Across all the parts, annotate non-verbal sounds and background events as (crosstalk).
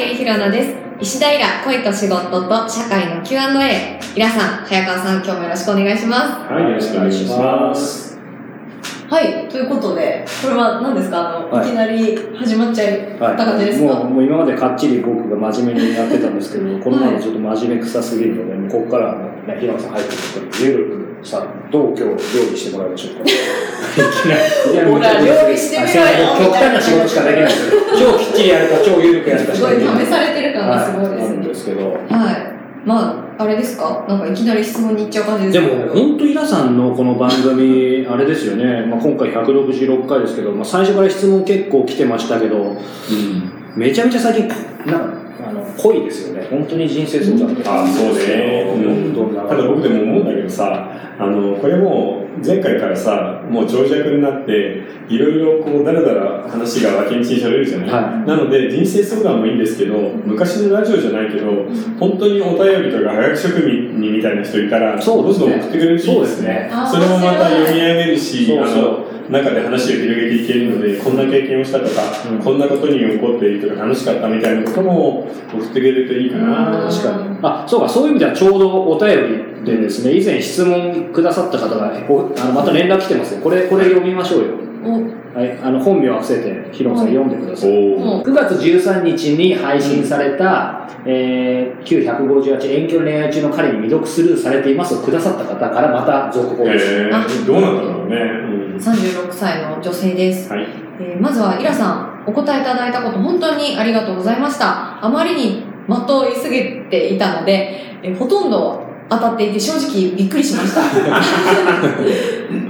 竹井ひろなです。石田イラ、恋と仕事と社会の Q&A。イラさん、早川さん、今日もよろしくお願いしまはい、よろしくお願いします。す。はい、ということで、これは何ですか？あの、はいい、きなり始まっちゃった感じですか、もうもう今までかっちり僕が真面目にやってたんですけど、このままちょっと真面目臭すぎるので、もうここからはね、平野さん入ってくるゆるくさ、どう今日料理してもらいましょうか？(laughs) いきなり。ほら料理してみろよ極端な仕事しかできないですよ。(laughs) 超きっちりやるか、超ゆるくやるかしすごいかできない。試されてる感がすごいですなんね。ですけど。はい。まあ、あれですか？なんかいきなり質問に行っちゃう感じですでか？も本当、イラさんのこの番組、あれですよね、まあ、今回166回ですけど、まあ、最初から質問結構来てましたけど、めちゃめちゃ最近、なんか濃いですよね、本当に人生相談ってあそうね、どんどん。ただ僕でも思うんだけどさあのこれも前回からさもう長尺になっていろいろこうだらだら話が脇道にされるじゃない、はなので人生相談もいいんですけど昔のラジオじゃないけど本当にお便りとかはがき職人みたいな人いたらそうですね。どんどん送ってくれるといいですね。それもまた読み上げるしそうそう。あの中で話を広げていけるのでこんな経験をしたとか、うんこんなことに起こっているとか楽しかったみたいなことも送ってくれるといいかな、うん確かに。あ、そうか、そういう意味ではちょうどお便りでですね、以前質問くださった方が、おあのまた連絡来てますね。これ、これ読みましょうよ。おはい、あの本名を伏せて、ヒロさん読んでください。おも9月13日に配信された、えー、Q158 遠距離恋愛中の彼に未読スルーされていますとくださった方からまた続報です。えどうなんだろうね。うん36歳の女性です。はい。えーまずはイラさん、お答えいただいたこと本当にありがとうございました。あまりに的を言い過ぎていたので、えーほとんど当たっていて正直びっくりしました。(laughs)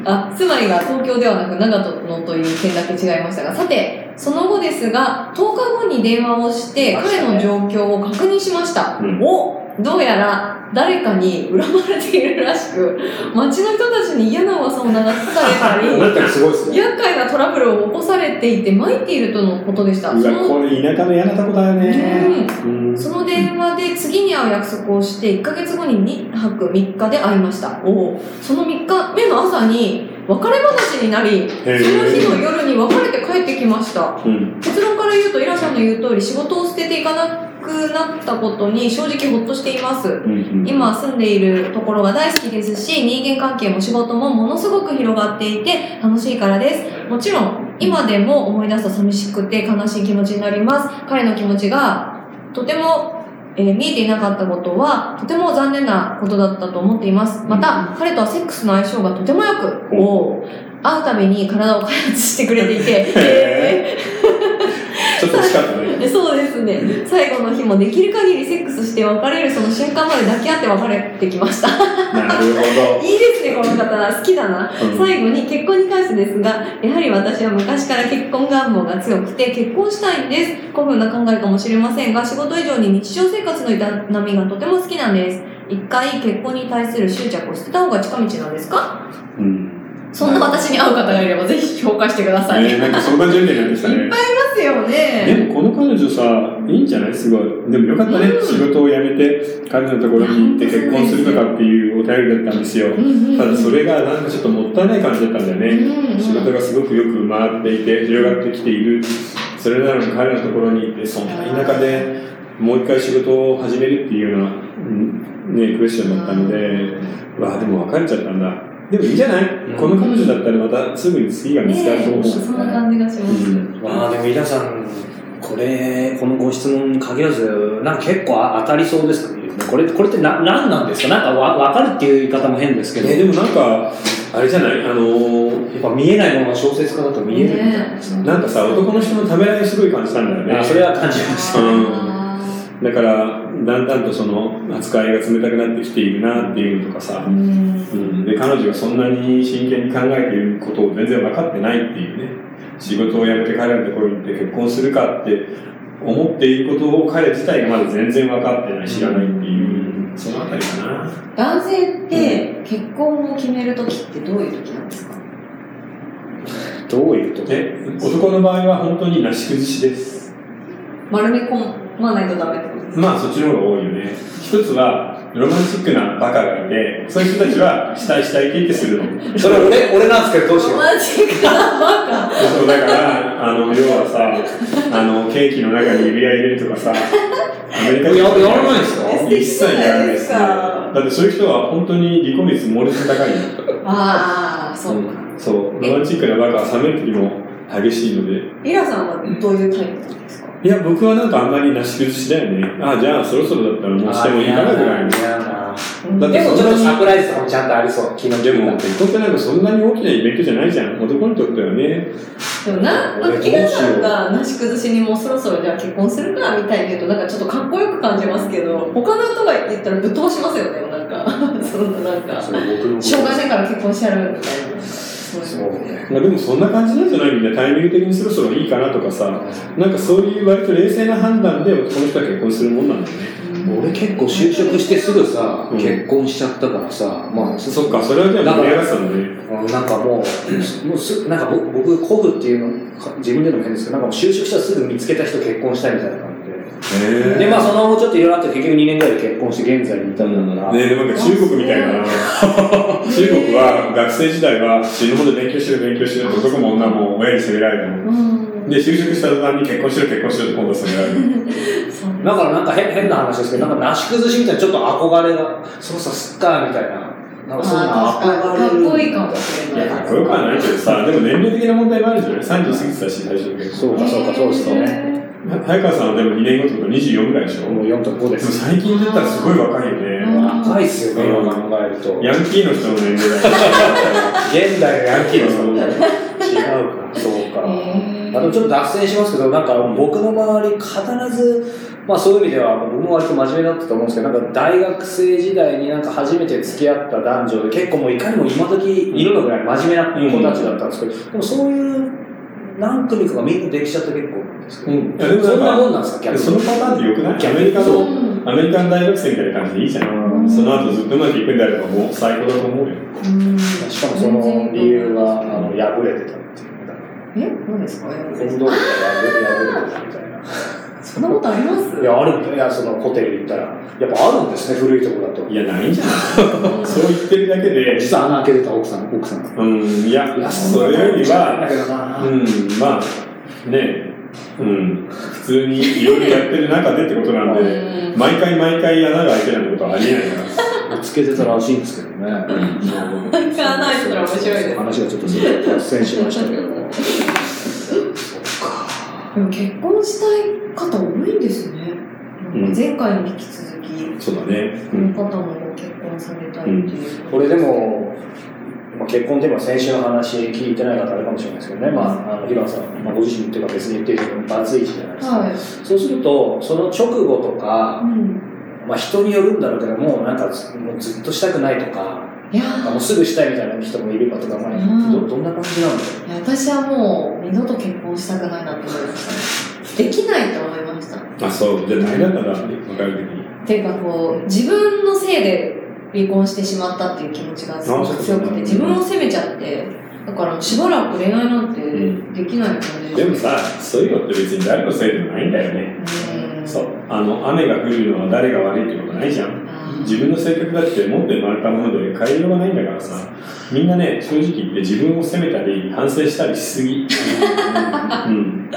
あ、つまりが東京ではなく長野という点だけ違いましたが、さて、その後ですが、10日後に電話をして彼の状況を確認しました。うんおどうやら誰かに恨まれているらしく、街の人たちに嫌な噂を流されたり。(laughs) 厄介なトラブルを起こされていて参っているとのことでした。これ田舎の嫌なとこだよね。うんその電話で次に会う約束をして1ヶ月後に2泊3日で会いました。おその3日目の朝に別れ話になり、そのへ日のー夜に別れて帰ってきました。うん。結論から言うと、イラさんの言う通り仕事を捨てていかなくなったことに正直ほっとしています。うん今住んでいるところが大好きですし人間関係も仕事もものすごく広がっていて楽しいからです。もちろん今でも思い出すと寂しくて悲しい気持ちになります。彼の気持ちがとても、えー見えていなかったことはとても残念なことだったと思っています。また彼とはセックスの相性がとてもよくお会うたびに体を開発してくれていて。へちょっと惜しかったね。ー (laughs) そうですね最後の日もできる限りセックスして別れるその瞬間まで抱き合って別れてきましたなるほいいですね、この方。好きだな。うん最後に結婚に関してですが、やはり私は昔から結婚願望が強くて結婚したいんです。古風な考えかもしれませんが、仕事以上に日常生活の営みがとても好きなんです。一回結婚に対する執着を捨てた方が近道なんですか？ど。うん。そんな私に会う方がいればぜひ紹介してください。いっえー、なんか相談準備になってきたね。ますよでね。もこの彼女さ、いいんじゃない？すごい。でもよかったね。うん仕事を辞めて、彼のところに行って結婚するとかっていうお便りだったんですよ。ただそれがなんかちょっともったいない感じだったんだよね。うんうん仕事がすごくよく回っていて、広がってきている。それなのに彼のところに行って、そんな田舎でもう一回仕事を始めるっていうような、うんね、クエスチョンだったので、うわあでも別れちゃったんだ。でもいいんじゃない、うんこの彼女だったらまたすぐに次が見つかると思う。ねえそんな感じがします。うんまあでも、イラさん、これ、このご質問に限らず、なんか結構当たりそうですね。これ、これってな、何なんですか？なんかわ分かるっていう言い方も変ですけど、えでもなんか、あれじゃない？あのーやっぱ見えないものが小説家だと見えるみたいなんですか、なんかさ、男の人のためらいをすごい感じたんだよね。あそれは感じました。うんあだから、だんだんとその扱いが冷たくなってきているなっていうのとかさ。ー、うん。うん、で彼女がそんなに真剣に考えていることを全然分かってないっていうね。仕事を辞めて彼のところに行って結婚するかって思っていることを彼自体がまだ全然分かってない知らないっていうそのあたりかな。男性って結婚を決めるときってどういうときなんですか？どういうとで男の場合は本当になし崩しです。丸め込まないとダメってことですかまあそっちの方が多いよね一つはロマンチックなバカがいて、そういう人たちは、したいしたいって言ってするの。それ俺、俺なんですけど、どうしよう。マジか、バカ。そう、だから、あの、要はさ、あの、ケーキの中に指輪入れるとかさ、アメリカややらないんですか？一切やらないですね。かだってそういう人は本当に離婚率猛烈に高いよ。ああ、そうか。そう、ロマンチックなバカは冷める時も激しいので。イラさんはどういうタイプなんですか？いや、僕はなんかあんまりなし崩しだよね。あ、じゃあそろそろだったらもうしてもいいかなぐらいの。嫌なだってでもちょっとサプライズとかもちゃんとありそう。昨日でも、結婚ってなんかそんなに大きなイベントじゃないじゃん。男にとってはね。でもな、なんかイラさんがなし崩しにもうそろそろじゃあ結婚するかみたいに言うと、なんかちょっとかっこよく感じますけど、他の人が言ったらぶっ飛ばしますよね、なんか。そんななんか、(laughs) 障害者から結婚しちゃうみたいな。そう。まあでもそんな感じなんじゃないみんなタイミング的にそろそろいいかなとかさ、なんかそういう割と冷静な判断で男の人は結婚するもんなんだよね。俺結構就職してすぐさ、うん結婚しちゃったからさ、まあ、そっか、それはじゃあ盛り上がってたのね。うんなんかもう、もうすなんか僕、僕、古婦っていうの、か自分でも変ですけど、なんかもう就職したらすぐ見つけた人結婚したいみたいなで。まあその後ちょっといろいろあって結局2年ぐらいで結婚して現在に至るんだから、ねでもなんか中国みたいな。中国は学生時代は死ぬほど勉強してる勉強してる男も女も親に責められるの。うん。で、就職した途端に結婚しろ結婚しろって今度は責められる。そうだからなんか変変な話ですけど、なんかなし崩しみたいなちょっと憧れが、そうそう、すっか、みたいな。なんかそういうのあー確かっこいいかかもしれない。かっこよくはないけどさ、でも年齢的な問題もあるじゃない ?30 過ぎてたし、最初結そうか、そうか、そうですよね。早川さんはでも2年後ってこと24ぐらいでしょ？もう4と5で。ですも最近出たらすごい若いよね。若いっすよね、今考えると。ヤンキーの人の年齢だよ。現代のヤンキーのその違うか、そうか。あとちょっと脱線しますけど、なんか僕の周り必ず、まあそういう意味では僕も割と真面目だったと思うんですけど、なんか大学生時代になんか初めて付き合った男女で結構もういかにも今時いるのぐらい真面目な子たちだったんですけど、でもそういう何組かがみんなできちゃって結構なんですけど、いやでもそんなもんなんですか、逆に。そのパターンでよくない？アメリカの、アメリカの大学生みたいな感じでいいじゃん。うんその後ずっとうまくいくんであればもう最高だと思うよ。うんしかもその理由があの破れてたっていうね。え？何ですか？コンドームが破れてたみたいな。そんなことあります？いや、あるんだよ。いや、そのホテル行ったら。やっぱあるんですね、古いとこだと。いや、ないんじゃないそう言ってるだけで、実は穴開けてた奥さん、奥さん。うん、いや、いや、それよりだは、けどな。うん、まあ、ね、うん、普通にいろいろやってる中でってことなんで、うん毎回毎回穴が開いてるなんてことはありえないから。つけてたらしいんですけどね。行かないったら面白いです話がちょっと脱線しましたけど。でも結婚したい方多いんですね。なんか前回に引き続き、そうだね。この方も結婚されたいっていう。これでも、まあ、結婚っていうのは先週の話聞いてない方あるかもしれないですけどね、まあ、あの平野さん、まあ、ご自身っていうか別に言ってるけど、バツイチじゃないですか。はい。そうすると、その直後とかう、ん。まあ、人によるんだろうけども、なんかずもうずっとしたくないとか、いやもうすぐしたいみたいな人もいるかとか、まあうんどどんな感じなんだろーいや私はもう二度と結婚したくないなって思いました。できないと思いました。あ、そう。じゃあ大変だったら、分かる的に。っていうかこう、自分のせいで離婚してしまったっていう気持ちがすごく強くて、自分を責めちゃって、だからしばらく恋愛なんてできない感じでもさ、そういうのって別に誰のせいでもないんだよね。うんそう。あの、雨が降るのは誰が悪いってことないじゃん。自分の性格だって持って生まれたもので変えようがないんだからさ。みんなね、正直言って自分を責めたり、反省したりしすぎ。(laughs) うん。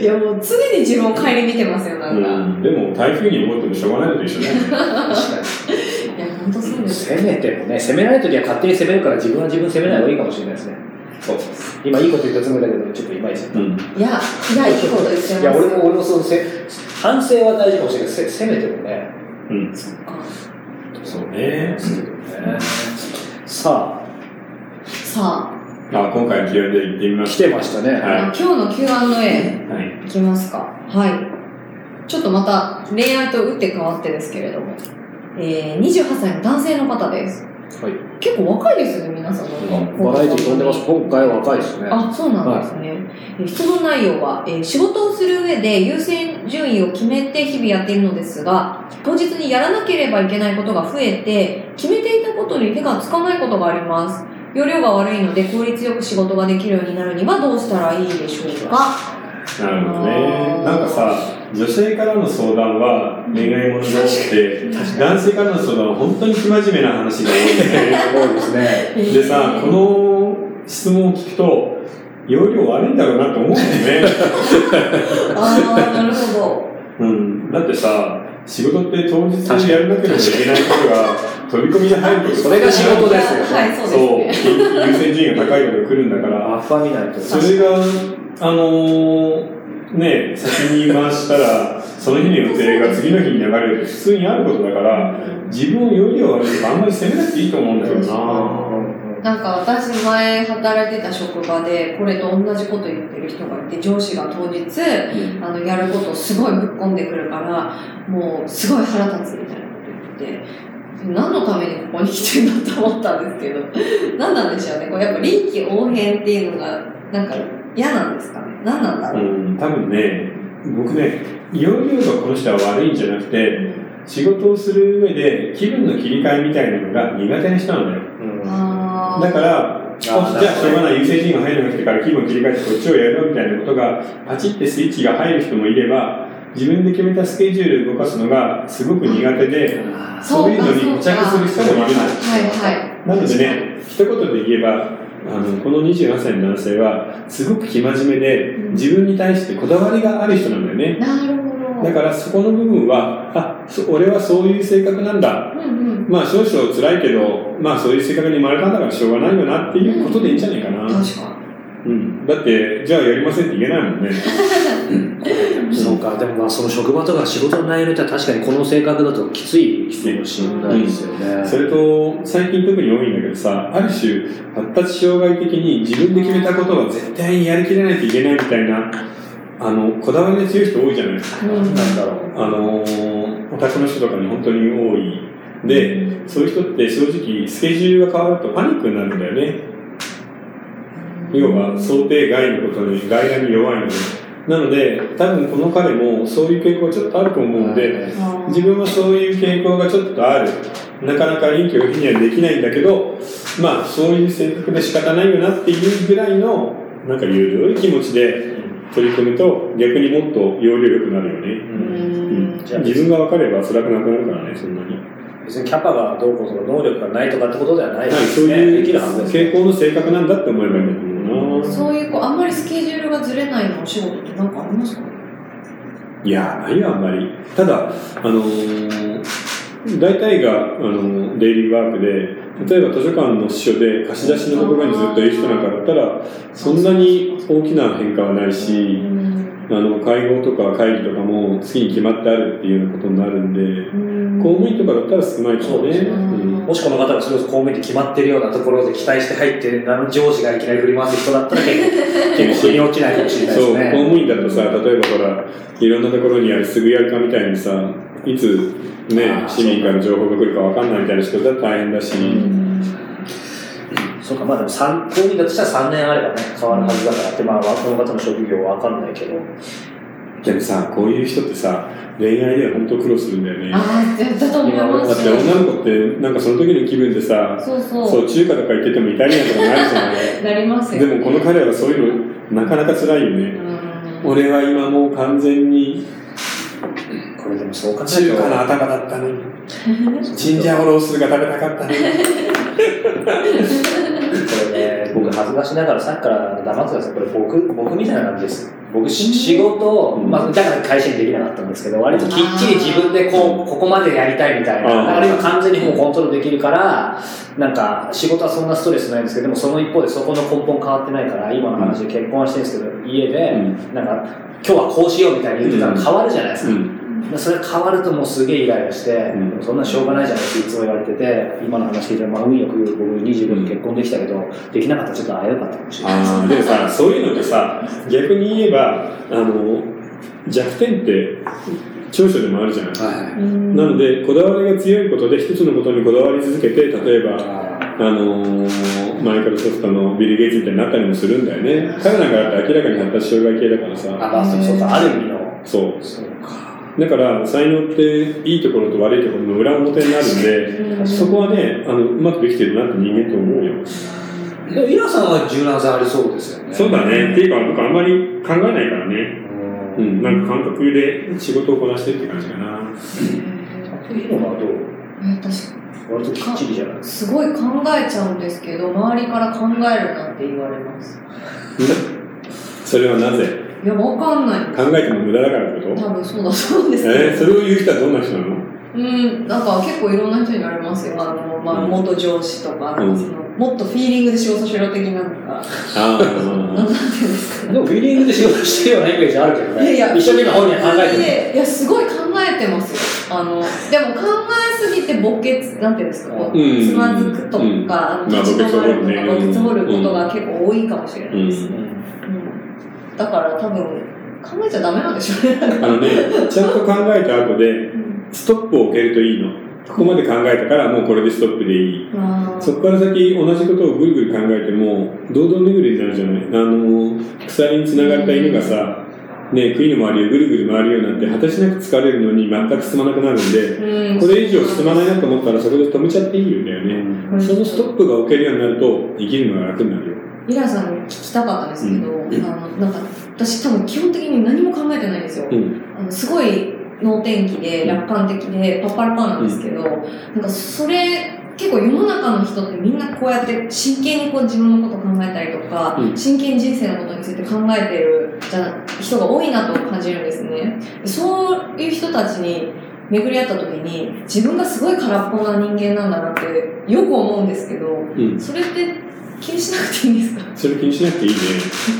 いやもう常に自分を顧みてますよ、なんか。うん。でも、台風に思ってもしょうがないのと一緒だよね。う。確かいや、本当そうに。です。責めてもね、責められるときは勝手に責めるから自分は自分責めない方がいいかもしれないですね。そう。今いいこと言ったつもりだけど、ちょっといまいちだった。うん。いや、いや、いいこと言ってます。いや、俺も、俺もそう、せ反省は大事かもしれないけど、せ責めてもね、うん。そっか。そうね。ですけどね。ささあ、今回の Q&A 行ってみあ、ます。来てましたね。あ、はい今日の Q&A はい。いきますか。はい。ちょっとまた恋愛と打って変わってですけれども、えー、28歳の男性の方です。はい。結構若いですよね、皆さん。バラエティー飛んでます。今回は若いですね。あ、そうなんですね。えー質問内容は、えー仕事をする上で優先順位を決めて日々やっているのですが、当日にやらなければいけないことが増えて、決めていたことに手がつかないことがあります。容量が悪いので効率よく仕事ができるようになるにはどうしたらいいでしょうか？なるほどね。なんかさ、女性からの相談は恋愛もので多くて、男性からの相談は本当に不真面目な話が多いね。(laughs) そうですね。でさ、この質問を聞くと、容量悪いんだろうなと思うんだよね。(laughs) ああ、なるほど。うん。だってさ、仕事って当日にやらなければいけないことが飛び込みで入るそれが仕事ですよはい、そうですね。優先順位が高いのが来るんだから、アッパー見ないと。それが、あのーね、先に回したら、その日の予定が次の日に流れるって普通にあることだから、自分をより悪いとかあんまり責めなくていいと思うんだけどな。なんか私前働いてた職場でこれと同じこと言ってる人がいて上司が当日あのやることをすごいぶっ込んでくるからもうすごい腹立つみたいなこと言って何のためにここに来てんだと思ったんですけど何なんでしょうね。これやっぱ臨機応変っていうのがなんか嫌なんですかね。何なんだろう、うん、多分ね、僕ね、容量がこの人は悪いんじゃなくて、仕事をする上で気分の切り替えみたいなのが苦手な人なんだよ。うん。あだから、ーじゃあしょうがない。優先順位が入らなくてから気分切り替えてこっちをやるみたいなことがパチってスイッチが入る人もいれば自分で決めたスケジュールを動かすのがすごく苦手でそういうのに固着する人もいるのはいはい。なのでね一言で言えばあのこの28歳の男性はすごく生真面目でうん。自分に対してこだわりがある人なんだよね。なるほど。だからそこの部分はあそ俺はそういう性格なんだ。うんうん。まあ少々辛いけど、まあそういう性格に生まれたんだからしょうがないよなっていうことでいいんじゃないかな。確かうん。だって、じゃあやりませんって言えないもんね。(laughs) そうか、でもまあその職場とか仕事の内容っては確かにこの性格だときついかもしれないですよね。それと、最近特に多いんだけどさ、ある種、発達障害的に自分で決めたことは絶対にやりきれないといけないみたいな、あの、こだわりの強い人多いじゃないですか。うんなんだろう。あのー、お宅の人とかに本当に多い。で、そういう人って正直、スケジュールが変わるとパニックになるんだよね。要は想定外のことに外来に弱いので。なので多分この彼もそういう傾向がちょっとあると思うので自分はそういう傾向がちょっとある。なかなか臨機応変にはできないんだけどまあそういう性格で仕方ないよなっていうぐらいのなんか緩い気持ちで取り組むと逆にもっと容量良くなるよね、うん。うん、自分が分かれば辛くなくなるからねそんなに。別にキャパがどうこうとか能力がないとかってことではないではい、すね。そういうできるはずです。傾向の性格なんだって思えばいいんだと思う。なそういうこうあんまりスケジュールがずれないのお仕事って何かありますか？いや、ないよ、あんまり。ただ、あのー大体が、あのデイリーワークで、例えば図書館の司書で貸し出しのところにずっといる人なんかだったら、そんなに大きな変化はないし、あの、会合とか会議とかも月に決まってあるっていうようなことになるんで、公務員とかだったら少ないかもね。ねうんもしこの方がそれこそ公務員で決まってるようなところで期待して入って、あの上司がいきなり振り回す人だったら結構、(laughs) 結構腑に落ちないかもしれないそう、ですね。公務員だとさ、例えばほら、いろんなところにあるすぐやるかみたいにさ、いつね市民から情報が来るかわかんないみたいな人だと大変だし、そうか、まあでも三公務員だとしたら3年あればね、変わるはずだからって、まあ、この方の職業はわかんないけど。でもさ、こういう人ってさ、恋愛では本当苦労するんだよね。ああだと思いますだって女の子って、なんかその時の気分でさ、そうそうそう、中華とか行っててもイタリアンとかなるじゃない。(laughs) なりますよでもこの彼はそういうの、なかなか辛いよね。うん俺は今もう完全にこれでもそう考える中と華の頭だったのに、(laughs) チンジャオロースが食べたかったのに。これね、僕恥ずかしながらさっきから黙ってたんですけど、これ僕、僕みたいな感じです。僕、し仕事、うん。まあ、だから会社にできなかったんですけど、割ときっちり自分でこう、ここまでやりたいみたいな、だから今完全にもうコントロールできるから、なんか仕事はそんなストレスないんですけど、でもその一方でそこの根本変わってないから、今の話で結婚はしてるんですけど、家で、うなんか、今日はこうしようみたいに言ってたら変わるじゃないですか。うんそれ変わるともうすげえイライラして、うんそんなしょうがないじゃないっていつも言われてて、今の話聞いて、まあ、運よく僕25で結婚できたけど、できなかったらちょっとあやよかったかもしれないででもさ、そういうのってさ、逆に言えば、あの、弱点って長所でもあるじゃない。はいうんなので、こだわりが強いことで一つのことにこだわり続けて、例えば、あのーマイクロソフトのビル・ゲイツみたいになったりもするんだよね。彼なんかだって明らかに発達障害系だからあ、さ。まあ、そうそうか、ある意味の。そう。そうか。だから、才能っていいところと悪いところの裏表になるんで、うんそこはね、あの、うまくできてるなって人間と思うよ。でも、イラさんは柔軟性ありそうですよね。そうだね。っていうか、僕あんまり考えないからね。ううん、なんか感覚で仕事をこなしてるって感じかな。いいのはどうえ私割ときっちりじゃないすごい考えちゃうんですけど周りから考えるなって言われます (laughs) それはなぜ？いやわかんない考えても無駄だからってこと？多分そうだそうですえー、それを言う人はどんな人なの？うん、なんか結構いろんな人に言われますよ。あの、まあ、うん。元上司とか、うん。そのもっとフィーリングで仕事しろ的なのが、あなんなんていうんですかでもフィーリングで仕事してるようなイメージあるけどね。いやいや、一生懸命本人は考えてる。ていや、すごい考えてますよ。あの、でも考えすぎてボケつ、なんていうんですか、ん。つまずくとか、うん。立ち止まるとか、ボケつぼることが結構多いかもしれないですね。うんうんだから多分、考えちゃダメなんでしょうね。あのね、ちゃんと考えた後で、ストップを置けるといいの。ここまで考えたからもうこれでストップでいい。そこから先同じことをぐるぐる考えても、堂々巡りになるじゃない。あの、鎖に繋がった犬がさ、ね、杭の周りをぐるぐる回るようになって、果てしなく疲れるのに全く進まなくなるんで、うんこれ以上進まないなと思ったらそこで止めちゃっていいんだよね。うんそのストップが置けるようになると、生きるのが楽になるよ。イラさんに聞きたかったんですけど、あの、なんか、私多分基本的に何も考えてないんですよ。うん。あのすごい能天気で楽観的でパッパラパーなんですけど、なんかそれ、結構世の中の人ってみんなこうやって真剣にこう自分のこと考えたりとか、うん真剣に人生のことについて考えてるじゃ人が多いなと感じるんですね。そういう人たちに巡り合った時に自分がすごい空っぽな人間なんだなってよく思うんですけど、うん。それって気にしなくていいんですか？それ気にしなくていいね。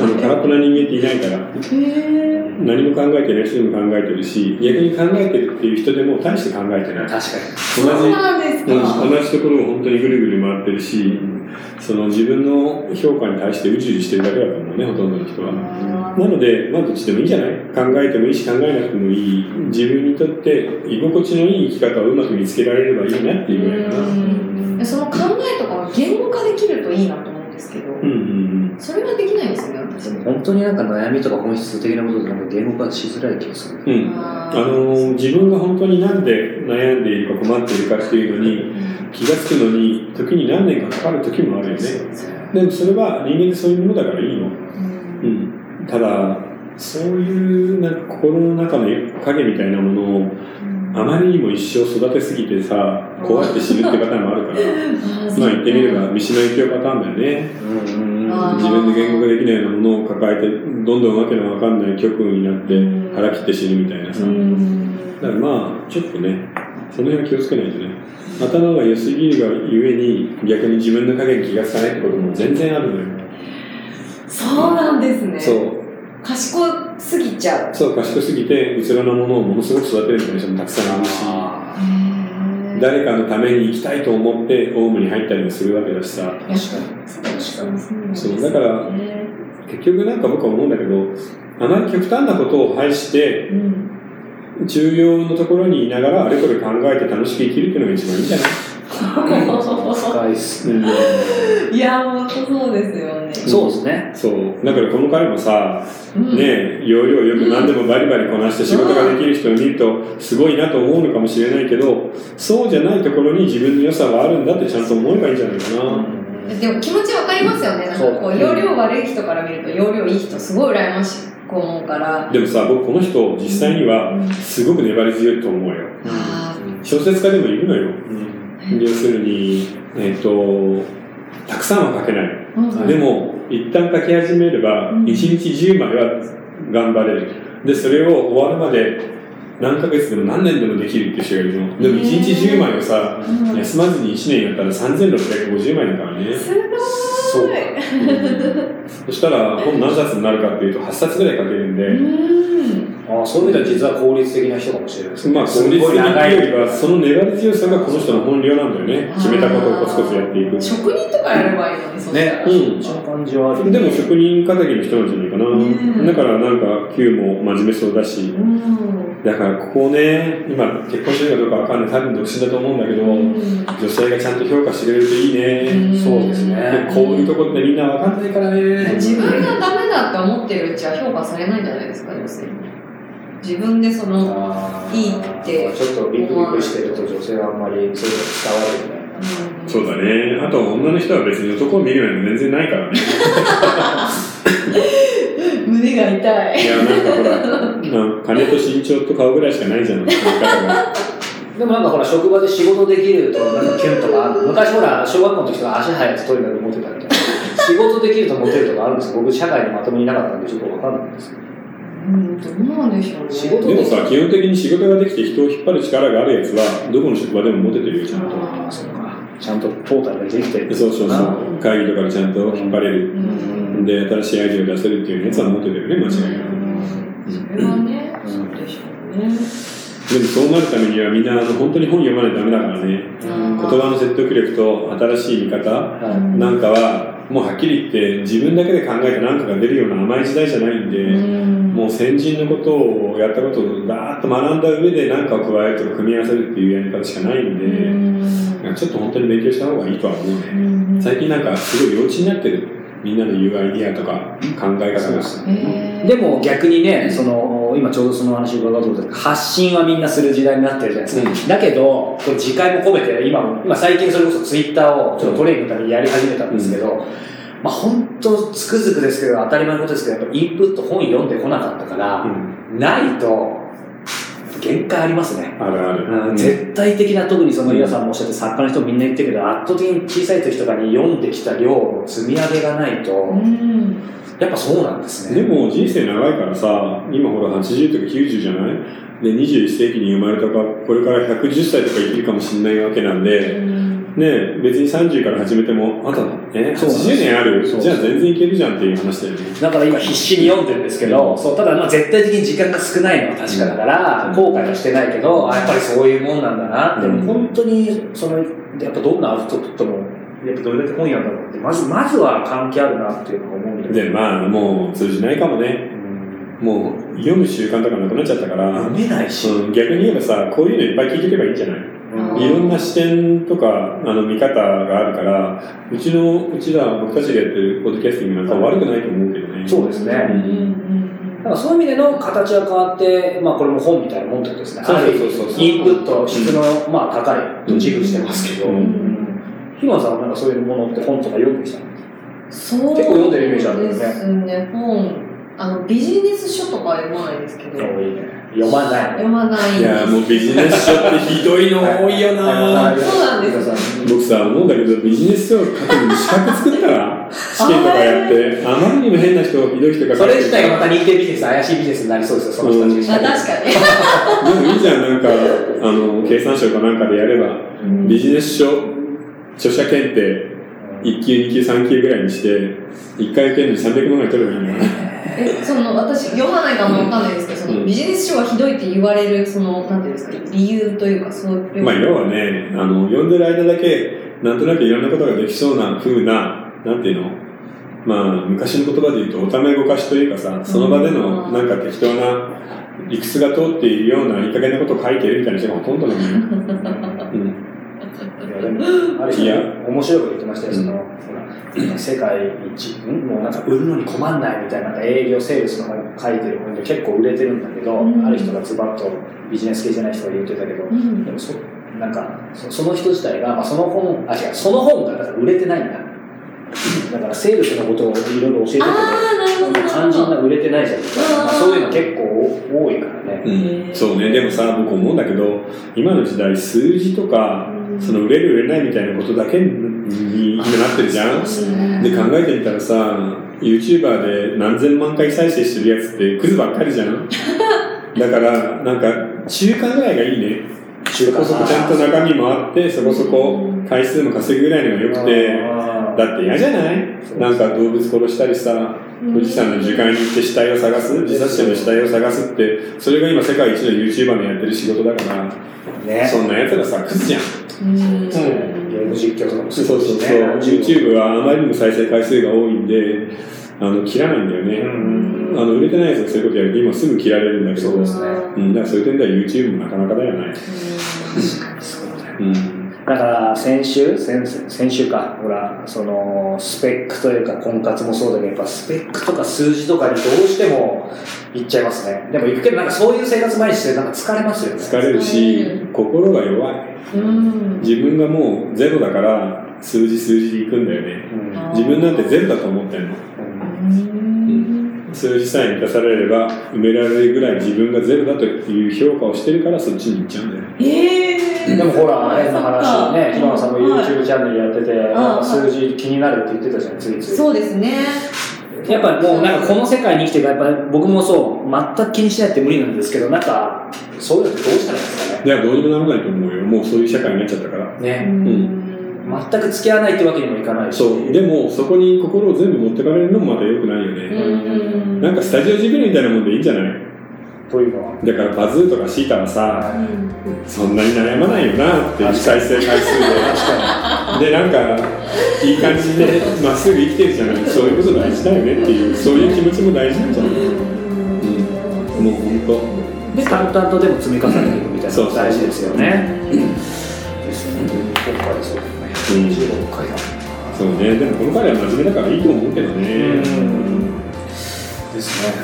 あの、空っぽな人間っていないから。へ何も考えてない人でも考えてるし、逆に考えてるっていう人でも大して考えてない。確かそうなんですか。同じ同じところを本当にぐるぐる回ってるし、その自分の評価に対してうじうじしてるだけだと思うね、ほとんどの人は。あなので、まあどっちでもいいんじゃない？考えてもいいし考えなくてもいい。自分にとって居心地のいい生き方をうまく見つけられればいいなっていうぐらいかな。うんその考えとかは言語化できるといいなと思うんですけど、うんうんそれはできないんですよね、私。に。本当になんか悩みとか本質的なことでなんか言語化しづらい気がする。うん。うん。ああの自分が本当になんで悩んでいるか困っているかっていうのに気がつくのに時に何年かかかる時もあるよね。でもそれは人間ってそういうものだからいいの。うん。ただ、そういうなんか心の中の影みたいなものをあまりにも一生育てすぎてさ、こうやって死ぬってパターンもあるから、まあ言ってみれば三島由紀夫パターンだよね。自分で言語化できないようなものを抱えて、どんどんわけのわかんない極運になってうん腹切って死ぬみたいなさ。だからまあ、ちょっとね、その辺は気をつけないとね。頭が良すぎるがゆえに、逆に自分の影に気がつかないってことも全然あるのよ。そうなんですね。そう。賢すぎちゃう。そう、賢すぎて、うつろなものをものすごく育てるみたいな人もたくさんいるし、誰かのために生きたいと思ってオウムに入ったりもするわけだしさ。確かに。そうなんですそうだからね結局なんか僕は思うんだけど、あまり極端なことを排して、うん。重要のところにいながらあれこれ考えて楽しく生きるっていうのが一番いいんじゃない？ー深いっすね。いや、本当そうですよね。そうですね。そう。だからこの回もさ、うんねえ、要領よく何でもバリバリこなして仕事ができる人を見ると、すごいなと思うのかもしれないけど、そうじゃないところに自分の良さはあるんだってちゃんと思えばいいんじゃないかな。でも気持ちわかりますよね。なんかこう、容量悪い人から見ると、容量いい人すごい羨ましく思うから。でもさ、僕この人、実際にはうん、すごく粘り強いと思うよ。あ小説家でもいるのよ。うん要するに、えっ、と、たくさんは書けない。ーでも、一旦書き始めれば、うん1日10枚は頑張れる。で、それを終わるまで、何ヶ月でも何年でもできるって人がいるの。でも1日10枚をさ、うん休まずに1年やったら3650枚だからね。すごい。そうそしたら本何冊になるかっていうと8冊ぐらい書けるんうで、ん。ああ、そういう意味では実は効率的な人かもしれないですね。まあ効率的すごい長いよりは、その粘り強さがこの人の本領なんだよね。決めたことをコツコツやっていく。職人とかやればいいのに、そしたら。うんその感じはある。でも職人仇の人なんじゃないかな。んだからなんか Q も真面目そうだし、うん。だからここをね、今結婚してるかどうかわかんない、多分独身だと思うんだけど、女性がちゃんと評価してくれるといいね。そうですねこういうとこってみんなわかんないからね。自分がダメだって思ってるうちは評価されないんじゃないですか、女性に。自分でその、いいってちょっとビクビクしてると女性はあんまりそういうの伝わるみたいな。うんそうだね。あと女の人は別に男を見るように全然ないからね。(laughs) 胸が痛い。いや、なんかほら、な (laughs) 金と身長と顔ぐらいしかないじゃん、見方が。でもなんかほら、職場で仕事できると、なんかキュンとかある。昔ほら、小学校の時とか足速いやつとにかく持ってたみたいな。仕事できるとモテるとかあるんですよ。僕、社会にまともにいなかったんで、ちょっとわかんないんですけど。うん、どうなんでしょうね。仕事でもさ、基本的に仕事ができて人を引っ張る力があるやつは、どこの職場でもモテてるよ、ちゃんと。ああ、そうか。ちゃんとトータルができてる。そうそうそう。会議とかでちゃんと引っ張れる。うん。で、新しいアイデアを出せるっていうやつはモテてるね、間違いなく。それはね、そうでしょうね。でもそうなるためにはみんなあの本当に本読まないとダメだからね。うん言葉の説得力と新しい見方はいなんかは、もうはっきり言って自分だけで考えて何かが出るような甘い時代じゃないんで、うんもう先人のことをやったことをバーッと学んだ上で何かを加えるとか組み合わせるっていうやり方しかないんで、うんちょっと本当に勉強した方がいいとは思うね。最近なんかすごい幼稚になってる。みんなの言うアイディアとか考え方が。でも逆にね、その、今ちょうどその話伺おうと思ったんですけど発信はみんなする時代になってるじゃないですか。だけど、これ次回も込めて、今、今最近それこそツイッターをちょっとトレーニングのためにやり始めたんですけど、まあ本当つくづくですけど、当たり前のことですけど、やっぱインプット本読んでこなかったから、うんないと、限界ありますね。あるある。うん絶対的な、特にその岩さんもおっしゃって作家の人もみんな言ってるけど、圧倒的に小さい時とかに読んできた量の積み上げがないと、うんやっぱそうなんですね。でも人生長いからさ、今ほら80とか90じゃない？で、21世紀に生まれたか、これから110歳とか生きるかもしれないわけなんで、ね別に30から始めても、あと、え、そうなんです80年ある。じゃあ全然いけるじゃんっていう話だよね。だから今必死に読んでるんですけど、そうただまあ絶対的に時間が少ないのは確かだから、後悔はしてないけど、あやっぱりそういうもんなんだなって、うん。でも本当にその、やっぱどんなアウトプットも、やっぱどれだけ本やんだろうって、まずまずは関係あるなっていうのが思うんだけど。で、まあ、もう通じないかもね。うん。もう、読む習慣とかなくなっちゃったから、読めないし、うん、逆に言えばさ、こういうのいっぱい聞いておけばいいんじゃない？うんいろんな視点とか、あの、見方があるから、うちの、うちら、僕たちがやってるポッドキャスティングなんか悪くないと思うけどね。そうですね。うんだからそういう意味での形は変わって、まあこれも本みたいなもんってことですね。そうそうそうそう。インプット、質の、まあ高いと自負してますけど、うんうんひまさんはなんかそういうものって本とか読んできたの？そう結構読んでるイメージあるよねですね、本。あの、ビジネス書とか読まないですけど、読まない。読まないいや、もうビジネス書ってひどいの多いよなそうなんです僕さ、思うんだけど、ビジネス書を書くのに資格作ったら、(laughs) 試験とかやって、あまりにも変な人、ひどい人がそれ自体が。がまた認定ビジネス、怪しいビジネスになりそうですよ、その人たちあが。確かに。でもいいじゃん、なんか、あの、経産省かなんかでやれば、ビジネス書、著者検定、1級、2級、3級ぐらいにして、1回受けるのに300万ぐらい取ればいいんだよね。え、その、私、読まないかもわかんないですけど、その、うんビジネス書がひどいって言われる、その、なんていうんですか、理由というか、そういう。まあ、要はね、あの、読んでる間だけ、なんとなくいろんなことができそうな風な、なんていうの？まあ、昔の言葉で言うと、おためごかしというかさ、その場での、うんなんか適当な、理屈が通っているような、いい加減なことを書いてるみたいな人がほとんどなのよ。(laughs) うん。いやでもあれいや面白いこと言ってましたよ、その、世界一、んもうなんか売るのに困んないみたいな、なんか営業、セールスの本書いてる本で結構売れてるんだけど、うん。ある人がズバッとビジネス系じゃない人が言ってたけど、うん。でもそ、なんかそ、その人自体が、まあ、その本、あ、違う、その本がだから売れてないんだ。だから、セールスのことをいろいろ教えてて、あーなるほどなるほど肝心な売れてないじゃな、まあ、そういうの結構多いからね。うん、そうね、でもさ、僕思うんだけど、今の時代、数字とか、その売れる売れないみたいなことだけに今なってるじゃん？で、考えてみたらさ、YouTuber で何千万回再生してるやつってクズばっかりじゃん？(laughs) だから、なんか、中間ぐらいがいいね。中そこそこちゃんと中身もあって、そこそこ回数も稼ぐぐらいのが良くて、だって嫌じゃない？なんか動物殺したりさ、富士山の樹海に行って死体を探す、自殺者の死体を探すって、それが今世界一の YouTuber のやってる仕事だから、ね。そんな奴らさ、クズじゃん。うんゲーム実況とかもそうそうそう。YouTube はあまりにも再生回数が多いんで、あの、切らないんだよね。うんあの、売れてないやつがそういうことやると今すぐ切られるんだけど、そうですねうん、だからそういう点では YouTube もなかなかだよね。そうだようん。だから先週先先週か。ほらそのスペックというか婚活もそうだけどやっぱスペックとか数字とかにどうしてもいっちゃいますね。でも行くけどなんかそういう生活毎日してなんか疲れますよね。疲れるし、心が弱い。うん。自分がもうゼロだから、数字数字で行くんだよね。うん。自分なんてゼロだと思ってんの。うん数字さえ満たされれば埋められるぐらい自分がゼロだという評価をしてるからそっちに行っちゃうんだよねええでもほら、変な話ね、そっかひまさんもはい YouTube チャンネルやってて、なんか数字気になるって言ってたじゃん、ついつい。そうですね。やっぱもうなんかこの世界に生きてるから、やっぱ僕もそう、全く気にしないって無理なんですけど、なんか、そういうのどうしたらいいんですかね？いやどうにもならないと思うよもうそういう社会になっちゃったからうね。ん。全く付き合わないってわけにもいかないし。そう。でもそこに心を全部持ってかれるのもまた良くないようね、ん。なんかスタジオジブリみたいなもんでいいんじゃない？というのは。だからバズーとかシータはさうんそんなに悩まないよなっていう再生回数で。でなんかいい感じでまっすぐ生きてるじゃない？そういうこと大事だよねっていうそういう気持ちも大事なんじゃない、うん、もう本当。淡々とでも積み重ねていくみたいなのが大事ですよね。ですよね。今回そうですね。26回だ。そうねでもこの彼は真面目だからいいと思うけどねですね。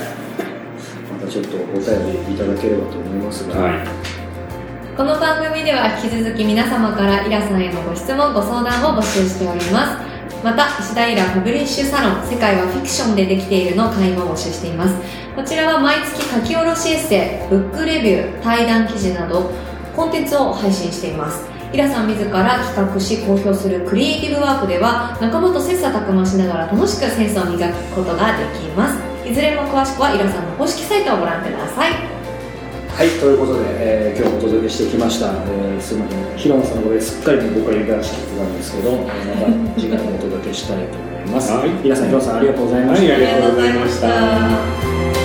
またちょっとお便りいただければと思いますが。はいこの番組では引き続き皆様からイラさんへのご質問ご相談を募集しておりますまた石田イラパブリッシュサロン世界はフィクションでできているの会も募集していますこちらは毎月書き下ろしエッセイブックレビュー対談記事などコンテンツを配信していますイラさん自ら企画し公表するクリエイティブワークでは仲間と切磋琢磨しながら楽しくセンスを磨くことができますいずれも詳しくはイラさんの公式サイトをご覧くださいはい、ということで、えー今日お届けしてきました。えーすみません、ヒロンさんのこれすっかり僕が油断してたんですけど、えーまた次回もお届けしたいと思います。はい皆さん、ヒロンさんありがとうございました。はいありがとうございましたありがとうございました